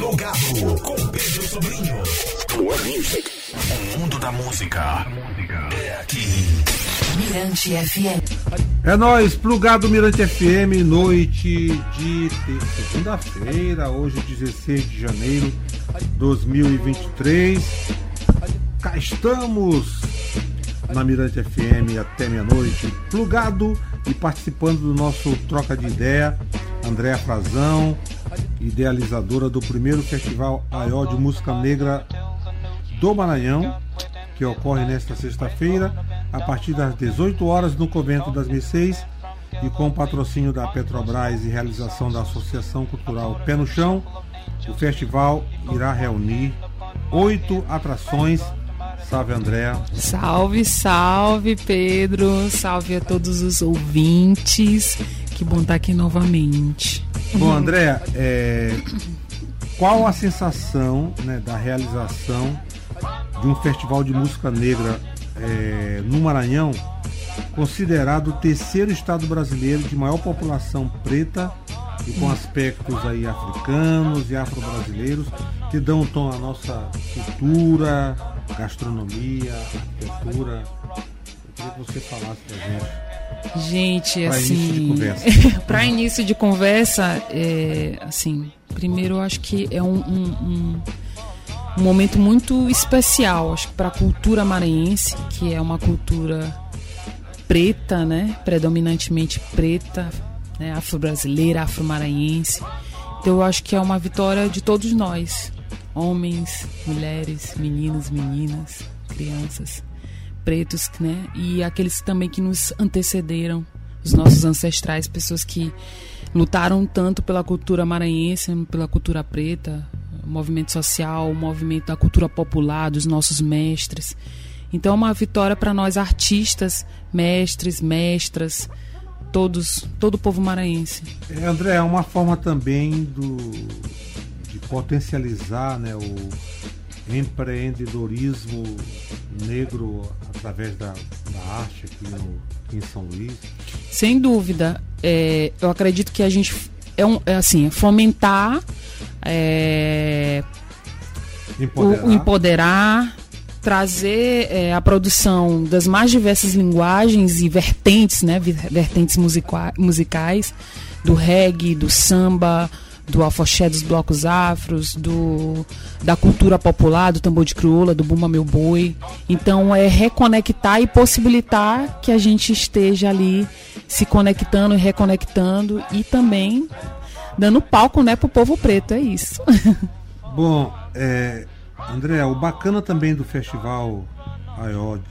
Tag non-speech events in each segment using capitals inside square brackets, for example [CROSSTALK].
Plugado com Pedro Sobrinho. Plug Music. O mundo da música é aqui. Mirante FM. É nóis, plugado Mirante FM, noite de segunda-feira, hoje 16 de janeiro de 2023. Cá estamos na Mirante FM até meia-noite, plugado e participando do nosso Troca de Ideia, Andréa Frazão, idealizadora do primeiro Festival AIO de Música Negra do Maranhão, que ocorre nesta sexta-feira, a partir das 18 horas no Convento das Mercês e com o patrocínio da Petrobras e realização da Associação Cultural Pé no Chão, o festival irá reunir oito atrações. Salve, Andréa. Salve, salve, Pedro. Salve a todos os ouvintes. Que bom estar aqui novamente. Bom, Andréa, é... qual a sensação né, da realização de um festival de música negra é, no Maranhão, considerado o terceiro estado brasileiro de maior população preta e com aspectos aí africanos e afro-brasileiros que dão um tom à nossa cultura, gastronomia, arquitetura. Eu queria que você falasse pra gente. Gente, Pra assim, [LAUGHS] para início de conversa, é, assim, primeiro eu acho que é um, um- um- um momento muito especial, acho que para a cultura maranhense, que é uma cultura preta, né, predominantemente preta, né, afro-brasileira, afro-maranhense. Então eu acho que é uma vitória de todos nós, homens, mulheres, meninos, meninas, crianças pretos, né? E aqueles também que nos antecederam, os nossos ancestrais, pessoas que lutaram tanto pela cultura maranhense, pela cultura preta, movimento social, movimento da cultura popular, dos nossos mestres. Então é uma vitória para nós artistas, mestres, mestras, todos, todo o povo maranhense. É, André, é uma forma também do, de potencializar né, o empreendedorismo negro através da, da arte aqui, no, aqui em São Luís. Sem dúvida, é, eu acredito que a gente é, um, é assim, fomentar é, o, Empoderar. o empoderar, trazer é, a produção das mais diversas linguagens e vertentes, né, ver- vertentes musica- musicais, do reggae, do samba, do afoxé dos blocos afros, do, da cultura popular, do tambor de crioula, do bumba meu boi. Então é reconectar e possibilitar que a gente esteja ali se conectando e reconectando e também dando palco, né, pro povo preto, é isso. [LAUGHS] Bom, é, André, o bacana também do Festival AIO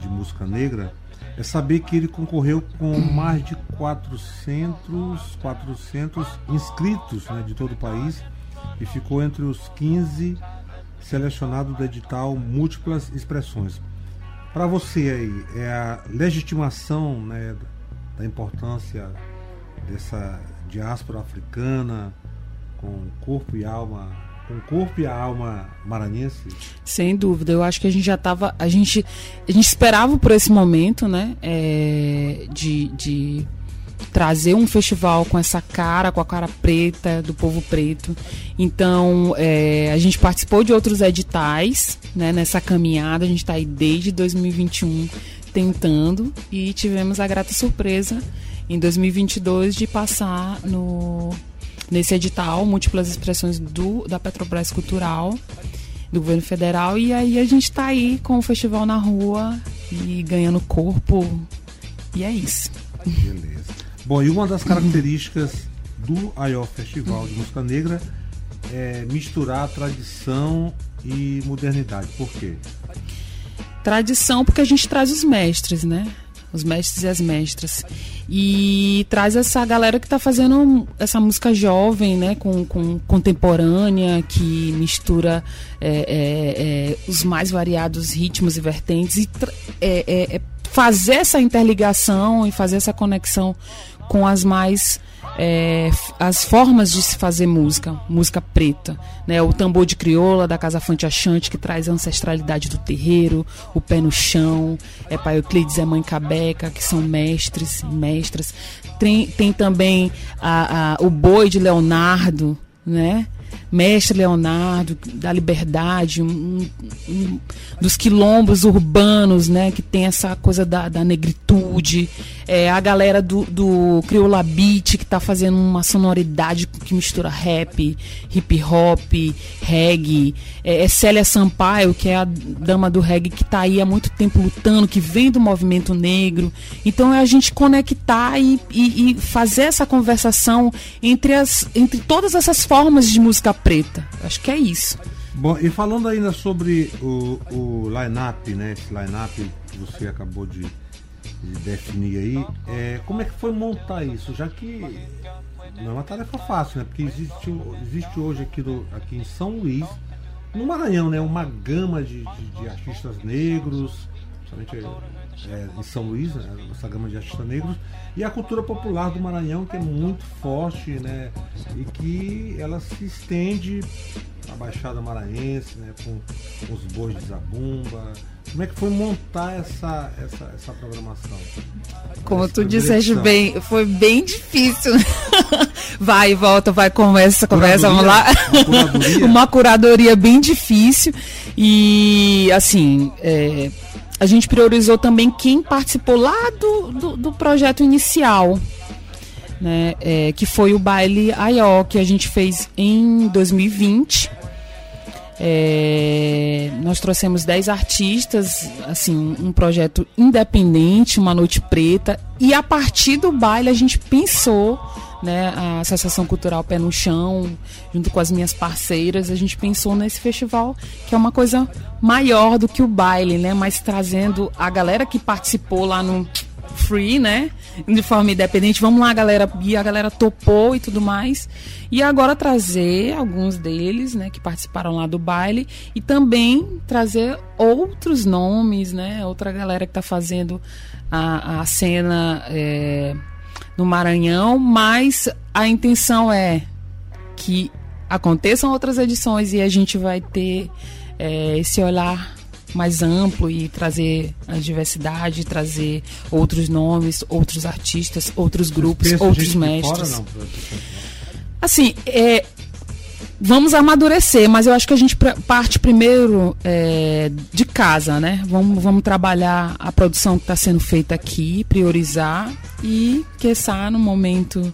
de Música Negra é saber que ele concorreu com mais de 400, 400 inscritos né, de todo o país e ficou entre os 15 selecionados do edital Múltiplas Expressões. Para você aí, é a legitimação né, da importância dessa diáspora africana com corpo e alma, com corpo e a alma maranhense? Sem dúvida, eu acho que a gente já estava, a gente, a gente esperava por esse momento, né, é, de, de trazer um festival com essa cara, com a cara preta do povo preto. Então, é, a gente participou de outros editais, né, nessa caminhada. A gente está aí desde 2021 tentando e tivemos a grata surpresa em 2022 de passar no nesse edital múltiplas expressões do da Petrobras Cultural do governo federal e aí a gente está aí com o festival na rua e ganhando corpo e é isso. Beleza. Bom, e uma das características do AIO Festival de Música Negra é misturar tradição e modernidade. Por quê? tradição porque a gente traz os mestres, né? Os mestres e as mestras. E traz essa galera que está fazendo essa música jovem, né? Com, com contemporânea, que mistura é, é, é, os mais variados ritmos e vertentes. E é, é fazer essa interligação e fazer essa conexão com as mais é, as formas de se fazer música, música preta, né? O tambor de crioula da Casa Fante Achante que traz a ancestralidade do terreiro, o pé no chão, é Pai Euclides e Mãe Cabeca que são mestres, e mestras. Tem, tem também a, a- o boi de Leonardo, né? Mestre Leonardo, da Liberdade, um, um, dos quilombos urbanos, né, que tem essa coisa da, da negritude, é, a galera do, do Crioula Beat, que está fazendo uma sonoridade que mistura rap, hip hop, reggae, é, é Célia Sampaio, que é a dama do reggae que está aí há muito tempo lutando, que vem do movimento negro. Então é a gente conectar e, e, e fazer essa conversação entre, as, entre todas essas formas de música preta. Acho que é isso. Bom, e falando ainda sobre o, o line-up, né? Esse line-up que você acabou de definir aí, é, como é que foi montar isso? Já que não é uma tarefa fácil, né? Porque existe, existe hoje aqui, do, aqui em São Luís, no Maranhão, né? Uma gama de, de, de artistas negros, principalmente é, em São Luís, né, essa gama de artistas negros, e a cultura popular do Maranhão, que é muito forte, né, e que ela se estende à Baixada Maranhense, né, com, com os bois de Zabumba. Como é que foi montar essa, essa, essa programação? Como essa tu disseste bem, foi bem difícil. [LAUGHS] vai e volta, vai, conversa, conversa, vamos lá. Uma curadoria. [LAUGHS] Uma curadoria bem difícil. E assim, é, a gente priorizou também quem participou lá do, do, do projeto inicial, né, é, que foi o baile AIO, que a gente fez em 2020. É, nós trouxemos 10 artistas, assim, um projeto independente, uma noite preta, e a partir do baile a gente pensou né, a Associação Cultural Pé no Chão, junto com as minhas parceiras, a gente pensou nesse festival que é uma coisa maior do que o baile, né, mas trazendo a galera que participou lá no free, né, de forma independente, vamos lá, galera, e a galera topou e tudo mais. E agora trazer alguns deles, né, que participaram lá do baile. E também trazer outros nomes, né, outra galera que está fazendo a, a cena é, no Maranhão, mas a intenção é que aconteçam outras edições e a gente vai ter é, esse olhar mais amplo e trazer a diversidade, trazer outros nomes, outros artistas, outros grupos, outros mestres. Fora, não, assim, é, vamos amadurecer, mas eu acho que a gente parte primeiro é, de casa, né? Vamos, vamos trabalhar a produção que está sendo feita aqui, priorizar e, que no momento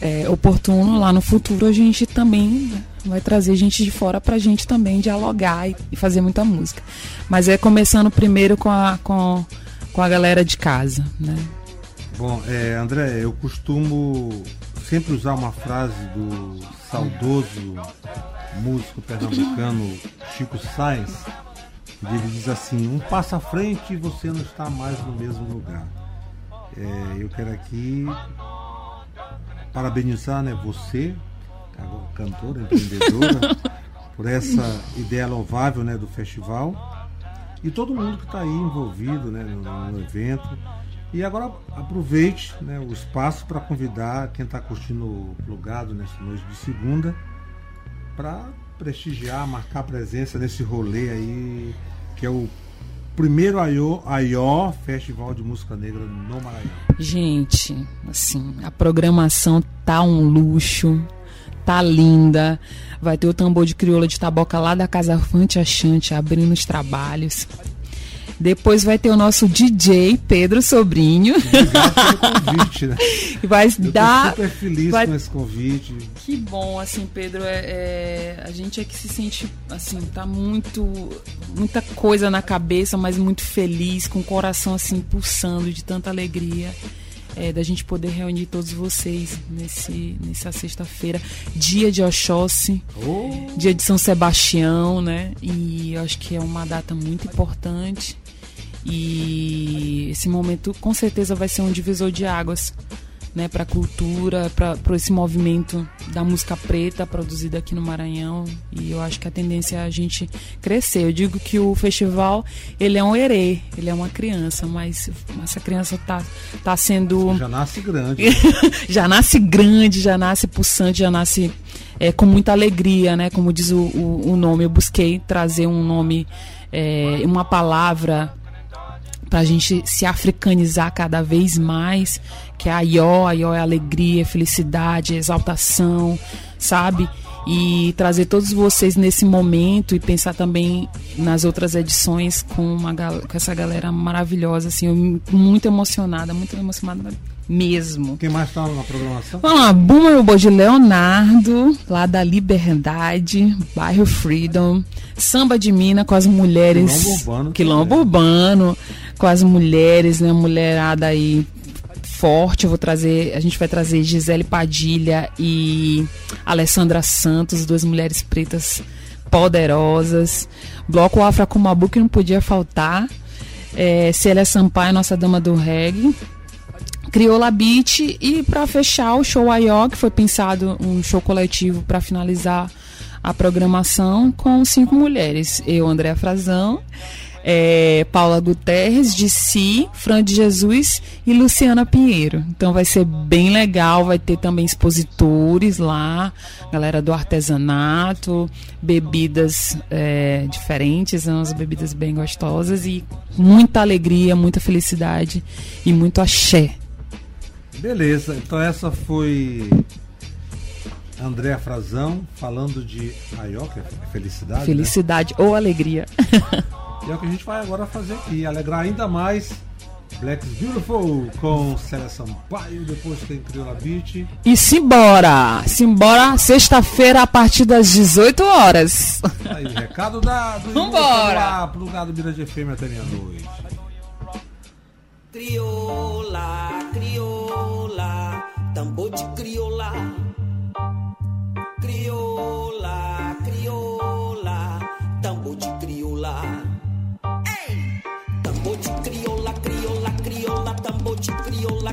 é, oportuno, lá no futuro, a gente também vai trazer gente de fora para a gente também dialogar e, e, fazer muita música. Mas é começando primeiro com a, com, com a galera de casa, né? Bom, é, André, eu costumo sempre usar uma frase do saudoso músico pernambucano Chico Sainz, ele diz assim, um passo à frente e você não está mais no mesmo lugar. É, eu quero aqui parabenizar né, você, cantora, empreendedora, [LAUGHS] por essa ideia louvável né, do festival e todo mundo que está aí envolvido né, no, no, evento. E agora aproveite né, o espaço para convidar quem está curtindo o plugado nessa noite de segunda para prestigiar, marcar presença nesse rolê aí que é o primeiro AIO, Festival de Música Negra no Maranhão. Gente, assim, a programação tá um luxo, tá linda. Vai ter o tambor de crioula de taboca lá da Casa Fante Achante abrindo os trabalhos. Depois vai ter o nosso DJ Pedro Sobrinho. convite, né? [LAUGHS] Vai Eu dar. super feliz vai... com esse convite. Que bom, assim, Pedro. É, é, a gente é que se sente, assim, tá muito, muita coisa na cabeça, mas muito feliz, com o coração assim pulsando de tanta alegria. É, da gente poder reunir todos vocês nesse, nessa sexta-feira, dia de Oxóssi, oh. dia de São Sebastião, né? E acho que é uma data muito importante. E esse momento com certeza vai ser um divisor de águas né, para a cultura, para esse movimento da música preta produzida aqui no Maranhão. E eu acho que a tendência é a gente crescer. Eu digo que o festival ele é um herê, ele é uma criança, mas essa criança tá, tá sendo. Já nasce grande. [LAUGHS] já nasce grande, já nasce pulsante, já nasce é, com muita alegria, né? Como diz o, o, o nome. Eu busquei trazer um nome, é, uma palavra para a gente se africanizar cada vez mais, que é a Ió, a Ió é alegria, felicidade, exaltação, sabe? e trazer todos vocês nesse momento e pensar também nas outras edições com, uma, com essa galera maravilhosa, assim, eu, muito emocionada, muito emocionada mesmo. Quem mais está na programação? Vamos lá, Boomer de Leonardo, lá da Liberdade, bairro Freedom, Samba de Mina com as mulheres. Quilombo Urbano. Quilombo Urbano, com as mulheres, né? Mulherada aí forte. Eu vou trazer, a gente vai trazer Gisele Padilha e Alessandra Santos, duas mulheres pretas poderosas. Bloco Afra Kumabu que não podia faltar. É, Célia Sampaio, nossa dama do reggae. Crioula Beat e para fechar o show Ayó, que foi pensado um show coletivo para finalizar a programação com cinco mulheres. Eu, Andréa Frazão, é, Paula Guterres, de Si, Fran de Jesus e Luciana Pinheiro. Então vai ser bem legal, vai ter também expositores lá, galera do artesanato, bebidas é, diferentes, umas bebidas bem gostosas e muita alegria, muita felicidade e muito axé. Beleza, então essa foi Andréa Frazão falando de Aioca, felicidade. Felicidade né? ou alegria. E é o que a gente vai agora fazer aqui, alegrar ainda mais Black's Beautiful com Célia Sampaio, depois tem Crioula Beat. E simbora! Simbora sexta-feira a partir das 18 horas. Aí, recado dado. [LAUGHS] Vambora! Pro lugar do Mirante FM até meia-noite. Crioula, crioula, tambor de. Crioula,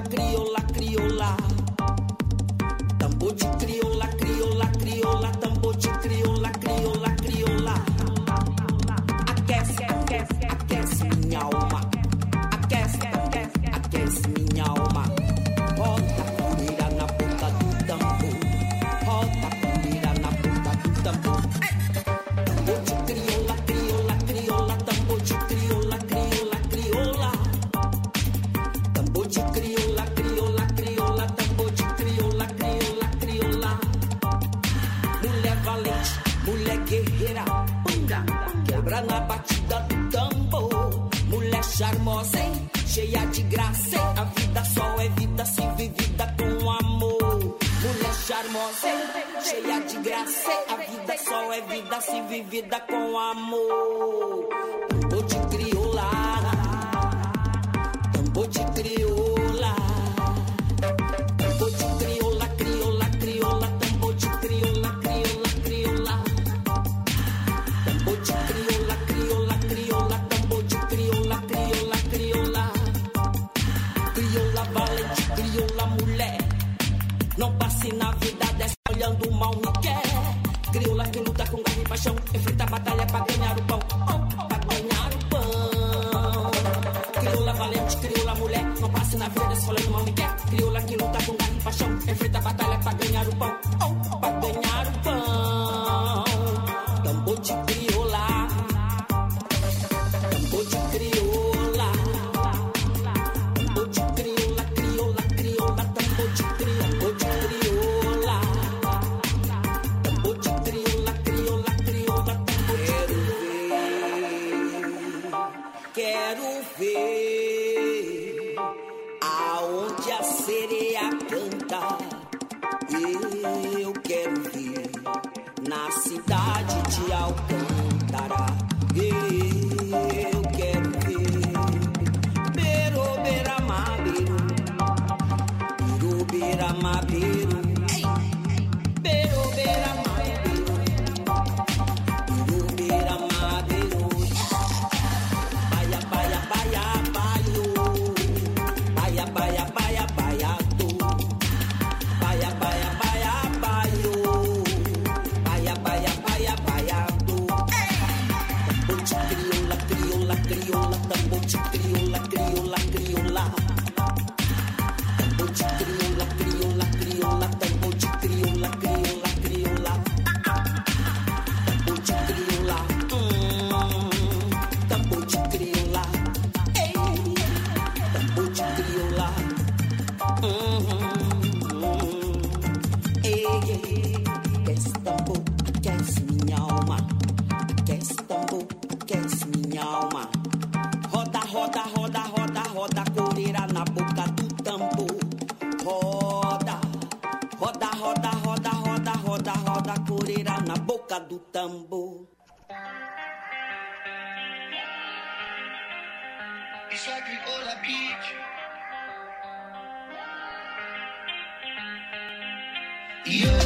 crioula, na batida do tambor. Mulher charmosa, hein? cheia de graça, hein? a vida só é vida se vivida com amor. Mulher charmosa, hein? cheia de graça, hein? a vida só é vida se vivida com amor. Tambor de crioula, tambor de crioula. Isso é crioula beat. Yo,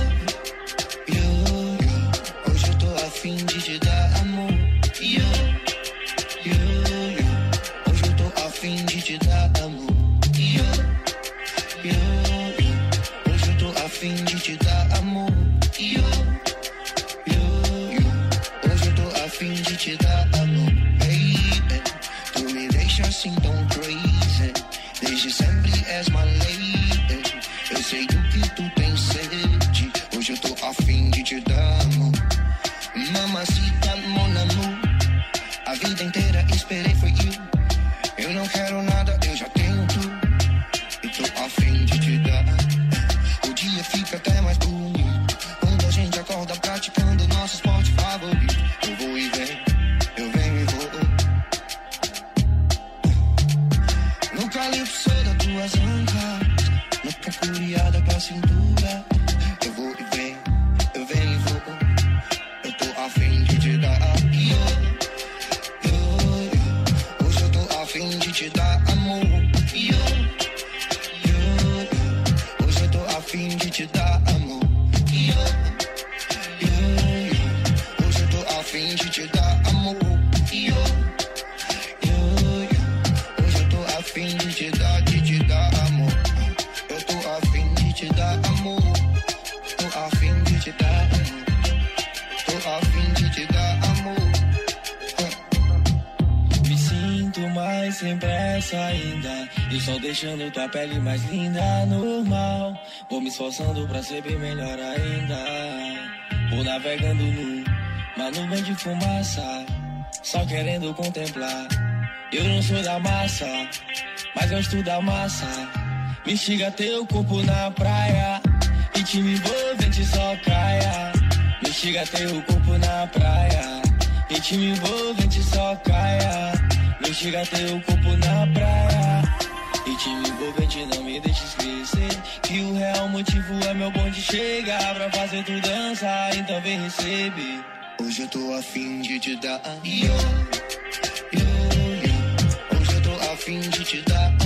Eu não quero nada, de te dar amor. Yo, yo, yo. Hoje eu tô afim de te dar, de te dar amor. Eu tô afim de te dar amor. Tô afim de te dar amor. Tô afim de te dar amor. Me sinto mais sem pressa ainda. E só deixando tua pele mais linda, normal. Vou me esforçando pra ser bem melhor ainda. Vou navegando nu, uma nuvem de fumaça. Só querendo contemplar. Eu não sou da massa, mas gosto da massa. Me instiga teu corpo na praia. Ritmo envolvente só caia. Me instiga teu corpo na praia. Ritmo envolvente só caia. Me instiga teu corpo na praia. Ritmo envolvente não me deixa esquecer Que o real motivo é meu bonde chegar Pra fazer tu dançar, então vem receber Hoje eu tô afim de te dar. Hoje eu tô afim de te dar